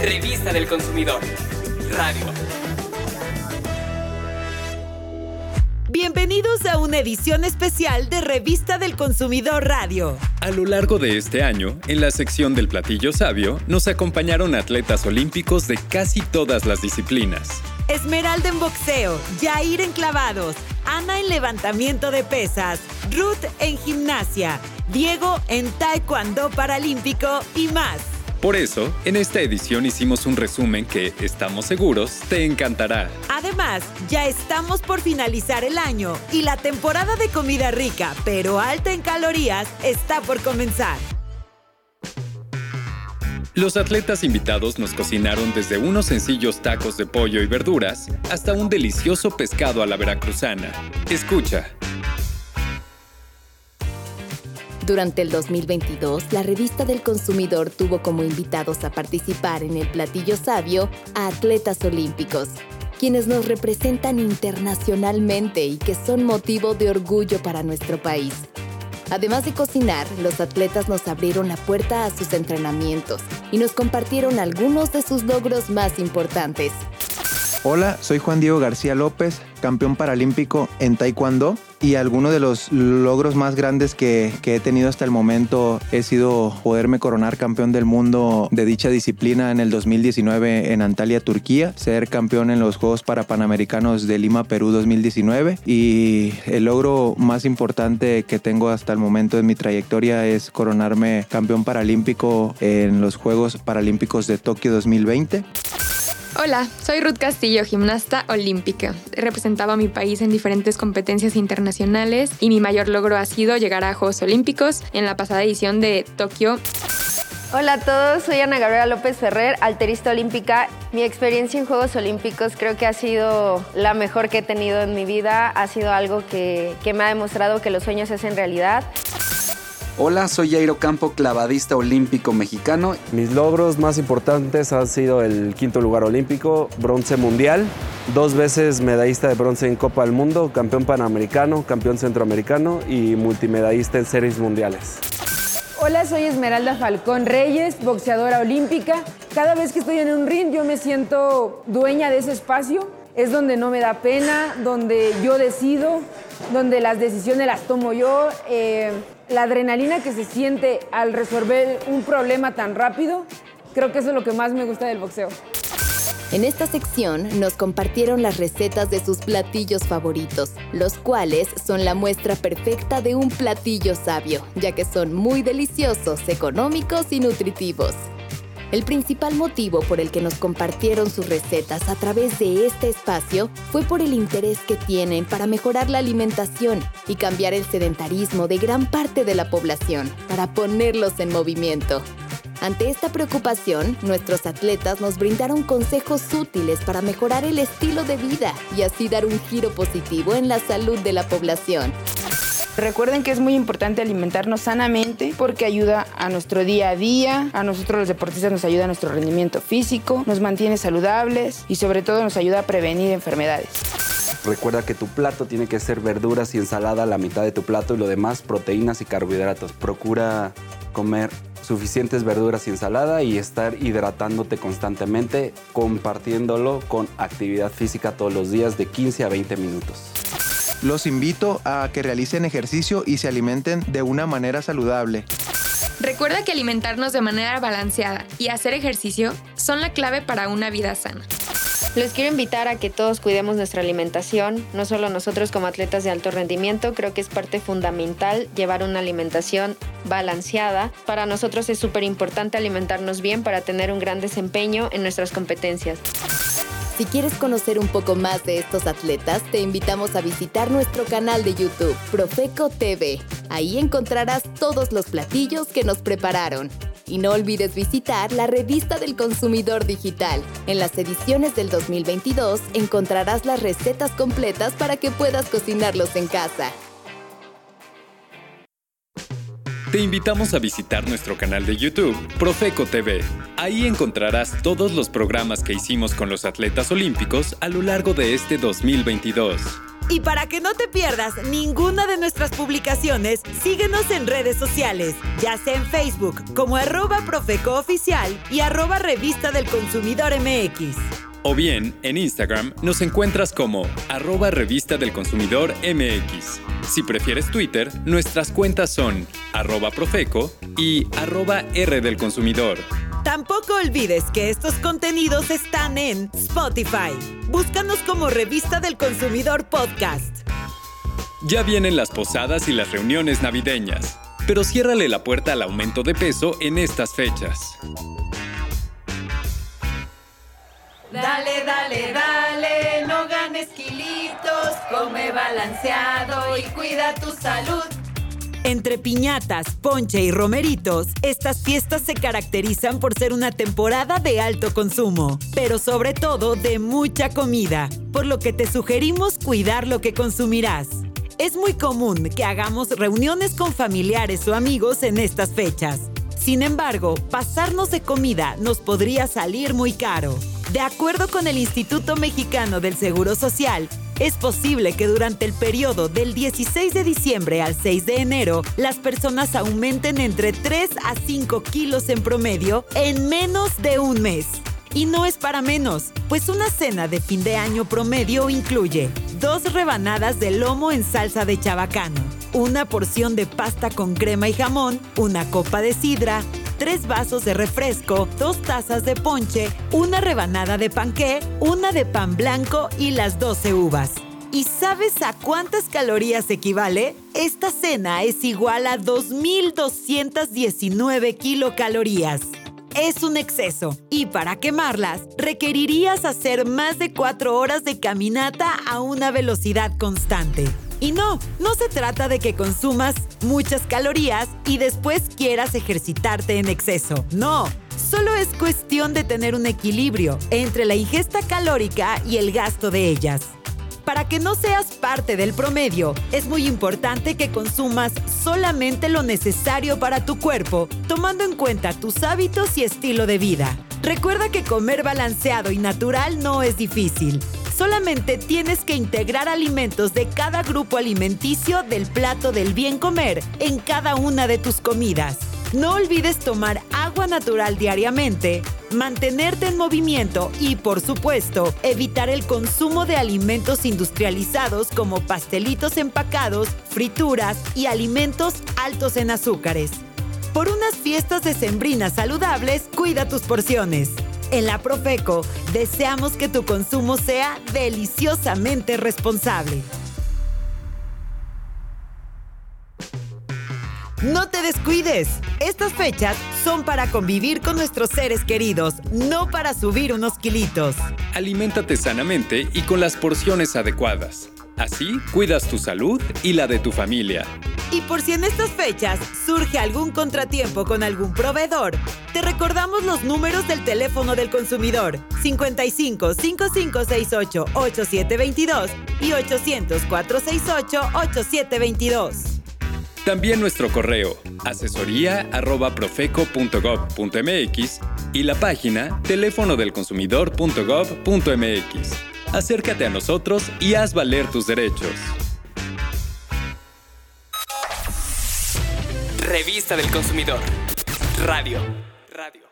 Revista del Consumidor. Radio. Bienvenidos a una edición especial de Revista del Consumidor Radio. A lo largo de este año, en la sección del platillo sabio, nos acompañaron atletas olímpicos de casi todas las disciplinas. Esmeralda en boxeo, Jair en clavados, Ana en levantamiento de pesas, Ruth en gimnasia, Diego en taekwondo paralímpico y más. Por eso, en esta edición hicimos un resumen que, estamos seguros, te encantará. Además, ya estamos por finalizar el año y la temporada de comida rica, pero alta en calorías, está por comenzar. Los atletas invitados nos cocinaron desde unos sencillos tacos de pollo y verduras hasta un delicioso pescado a la veracruzana. Escucha. Durante el 2022, la revista del consumidor tuvo como invitados a participar en el platillo sabio a atletas olímpicos, quienes nos representan internacionalmente y que son motivo de orgullo para nuestro país. Además de cocinar, los atletas nos abrieron la puerta a sus entrenamientos y nos compartieron algunos de sus logros más importantes. Hola, soy Juan Diego García López, campeón paralímpico en Taekwondo y alguno de los logros más grandes que, he tenido hasta el momento he sido poderme coronar campeón del mundo de dicha disciplina en el 2019 en Antalya, Turquía, ser campeón en los Juegos Parapanamericanos de Lima, Perú 2019 y el logro más importante que tengo hasta el momento en mi trayectoria es coronarme campeón paralímpico en los Juegos Paralímpicos de Tokio 2020. Hola, soy Ruth Castillo, gimnasta olímpica. Representaba a mi país en diferentes competencias internacionales y mi mayor logro ha sido llegar a Juegos Olímpicos en la pasada edición de Tokio. Hola a todos, soy Ana Gabriela López Ferrer, alterista olímpica. Mi experiencia en Juegos Olímpicos creo que ha sido la mejor que he tenido en mi vida. Ha sido algo que, que me ha demostrado que los sueños se hacen realidad. Hola, soy Jairo Campo, clavadista olímpico mexicano. Mis logros más importantes han sido el quinto lugar olímpico, bronce mundial, dos veces medallista de bronce en Copa del Mundo, campeón panamericano, campeón centroamericano y multimedallista en series mundiales. Hola, soy Esmeralda Falcón Reyes, boxeadora olímpica. Cada vez que estoy en un ring yo me siento dueña de ese espacio. Es donde no me da pena, donde yo decido, donde las decisiones las tomo yo. Eh, la adrenalina que se siente al resolver un problema tan rápido, creo que eso es lo que más me gusta del boxeo. En esta sección nos compartieron las recetas de sus platillos favoritos, los cuales son la muestra perfecta de un platillo sabio, ya que son muy deliciosos, económicos y nutritivos. El principal motivo por el que nos compartieron sus recetas a través de este espacio fue por el interés que tienen para mejorar la alimentación y cambiar el sedentarismo de gran parte de la población, para ponerlos en movimiento. Ante esta preocupación, nuestros atletas nos brindaron consejos útiles para mejorar el estilo de vida y así dar un giro positivo en la salud de la población. Recuerden que es muy importante alimentarnos sanamente porque ayuda a nuestro día a día, a nosotros los deportistas nos ayuda a nuestro rendimiento físico, nos mantiene saludables y sobre todo nos ayuda a prevenir enfermedades. Recuerda que tu plato tiene que ser verduras y ensalada la mitad de tu plato y lo demás proteínas y carbohidratos. Procura comer suficientes verduras y ensalada y estar hidratándote constantemente, compartiéndolo con actividad física todos los días de 15 a 20 minutos. Los invito a que realicen ejercicio y se alimenten de una manera saludable. Recuerda que alimentarnos de manera balanceada y hacer ejercicio son la clave para una vida sana. Les quiero invitar a que todos cuidemos nuestra alimentación, no solo nosotros como atletas de alto rendimiento, creo que es parte fundamental llevar una alimentación balanceada. Para nosotros es súper importante alimentarnos bien para tener un gran desempeño en nuestras competencias. Si quieres conocer un poco más de estos atletas, te invitamos a visitar nuestro canal de YouTube, Profeco TV. Ahí encontrarás todos los platillos que nos prepararon. Y no olvides visitar la revista del consumidor digital. En las ediciones del 2022 encontrarás las recetas completas para que puedas cocinarlos en casa. Te invitamos a visitar nuestro canal de YouTube, Profeco TV. Ahí encontrarás todos los programas que hicimos con los atletas olímpicos a lo largo de este 2022. Y para que no te pierdas ninguna de nuestras publicaciones, síguenos en redes sociales, ya sea en Facebook como arroba Profeco Oficial y arroba Revista del Consumidor MX. O bien, en Instagram nos encuentras como arroba revista del consumidor MX. Si prefieres Twitter, nuestras cuentas son arroba profeco y arroba R del consumidor. Tampoco olvides que estos contenidos están en Spotify. Búscanos como Revista del Consumidor Podcast. Ya vienen las posadas y las reuniones navideñas, pero ciérrale la puerta al aumento de peso en estas fechas. Dale, dale, dale, no ganes kilitos, come balanceado y cuida tu salud. Entre piñatas, ponche y romeritos, estas fiestas se caracterizan por ser una temporada de alto consumo, pero sobre todo de mucha comida, por lo que te sugerimos cuidar lo que consumirás. Es muy común que hagamos reuniones con familiares o amigos en estas fechas. Sin embargo, pasarnos de comida nos podría salir muy caro. De acuerdo con el Instituto Mexicano del Seguro Social, es posible que durante el periodo del 16 de diciembre al 6 de enero, las personas aumenten entre 3 a 5 kilos en promedio en menos de un mes. Y no es para menos, pues una cena de fin de año promedio incluye dos rebanadas de lomo en salsa de chabacano, una porción de pasta con crema y jamón, una copa de sidra, tres vasos de refresco, dos tazas de ponche, una rebanada de panqué, una de pan blanco y las 12 uvas. ¿Y sabes a cuántas calorías equivale? Esta cena es igual a 2.219 kilocalorías. Es un exceso y para quemarlas requerirías hacer más de 4 horas de caminata a una velocidad constante. Y no, no se trata de que consumas muchas calorías y después quieras ejercitarte en exceso. No, solo es cuestión de tener un equilibrio entre la ingesta calórica y el gasto de ellas. Para que no seas parte del promedio, es muy importante que consumas solamente lo necesario para tu cuerpo, tomando en cuenta tus hábitos y estilo de vida. Recuerda que comer balanceado y natural no es difícil. Solamente tienes que integrar alimentos de cada grupo alimenticio del plato del bien comer en cada una de tus comidas. No olvides tomar agua natural diariamente, mantenerte en movimiento y, por supuesto, evitar el consumo de alimentos industrializados como pastelitos empacados, frituras y alimentos altos en azúcares. Por unas fiestas decembrinas saludables, cuida tus porciones. En la Profeco, deseamos que tu consumo sea deliciosamente responsable. No te descuides. Estas fechas son para convivir con nuestros seres queridos, no para subir unos kilitos. Aliméntate sanamente y con las porciones adecuadas. Así cuidas tu salud y la de tu familia. Y por si en estas fechas surge algún contratiempo con algún proveedor, te recordamos los números del teléfono del consumidor 55 5568 8722 y 800 468 8722. También nuestro correo asesoría@profeco.gov.mx y la página teléfono del consumidor.gov.mx. Acércate a nosotros y haz valer tus derechos. Revista del Consumidor. Radio. Radio.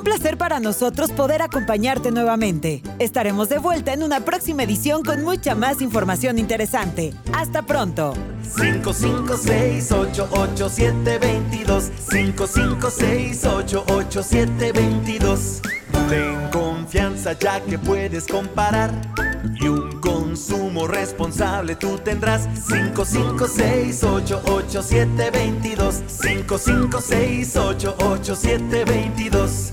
Un placer para nosotros poder acompañarte nuevamente. Estaremos de vuelta en una próxima edición con mucha más información interesante. Hasta pronto. 556-887-22 556-887-22 Ten confianza ya que puedes comparar y un consumo responsable tú tendrás 556-887-22 556-887-22 Los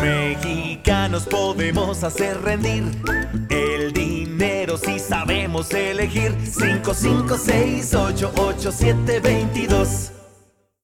mexicanos podemos hacer rendir el dinero sí sabemos elegir. 5, 5, 6, 8, 8, 7, 22.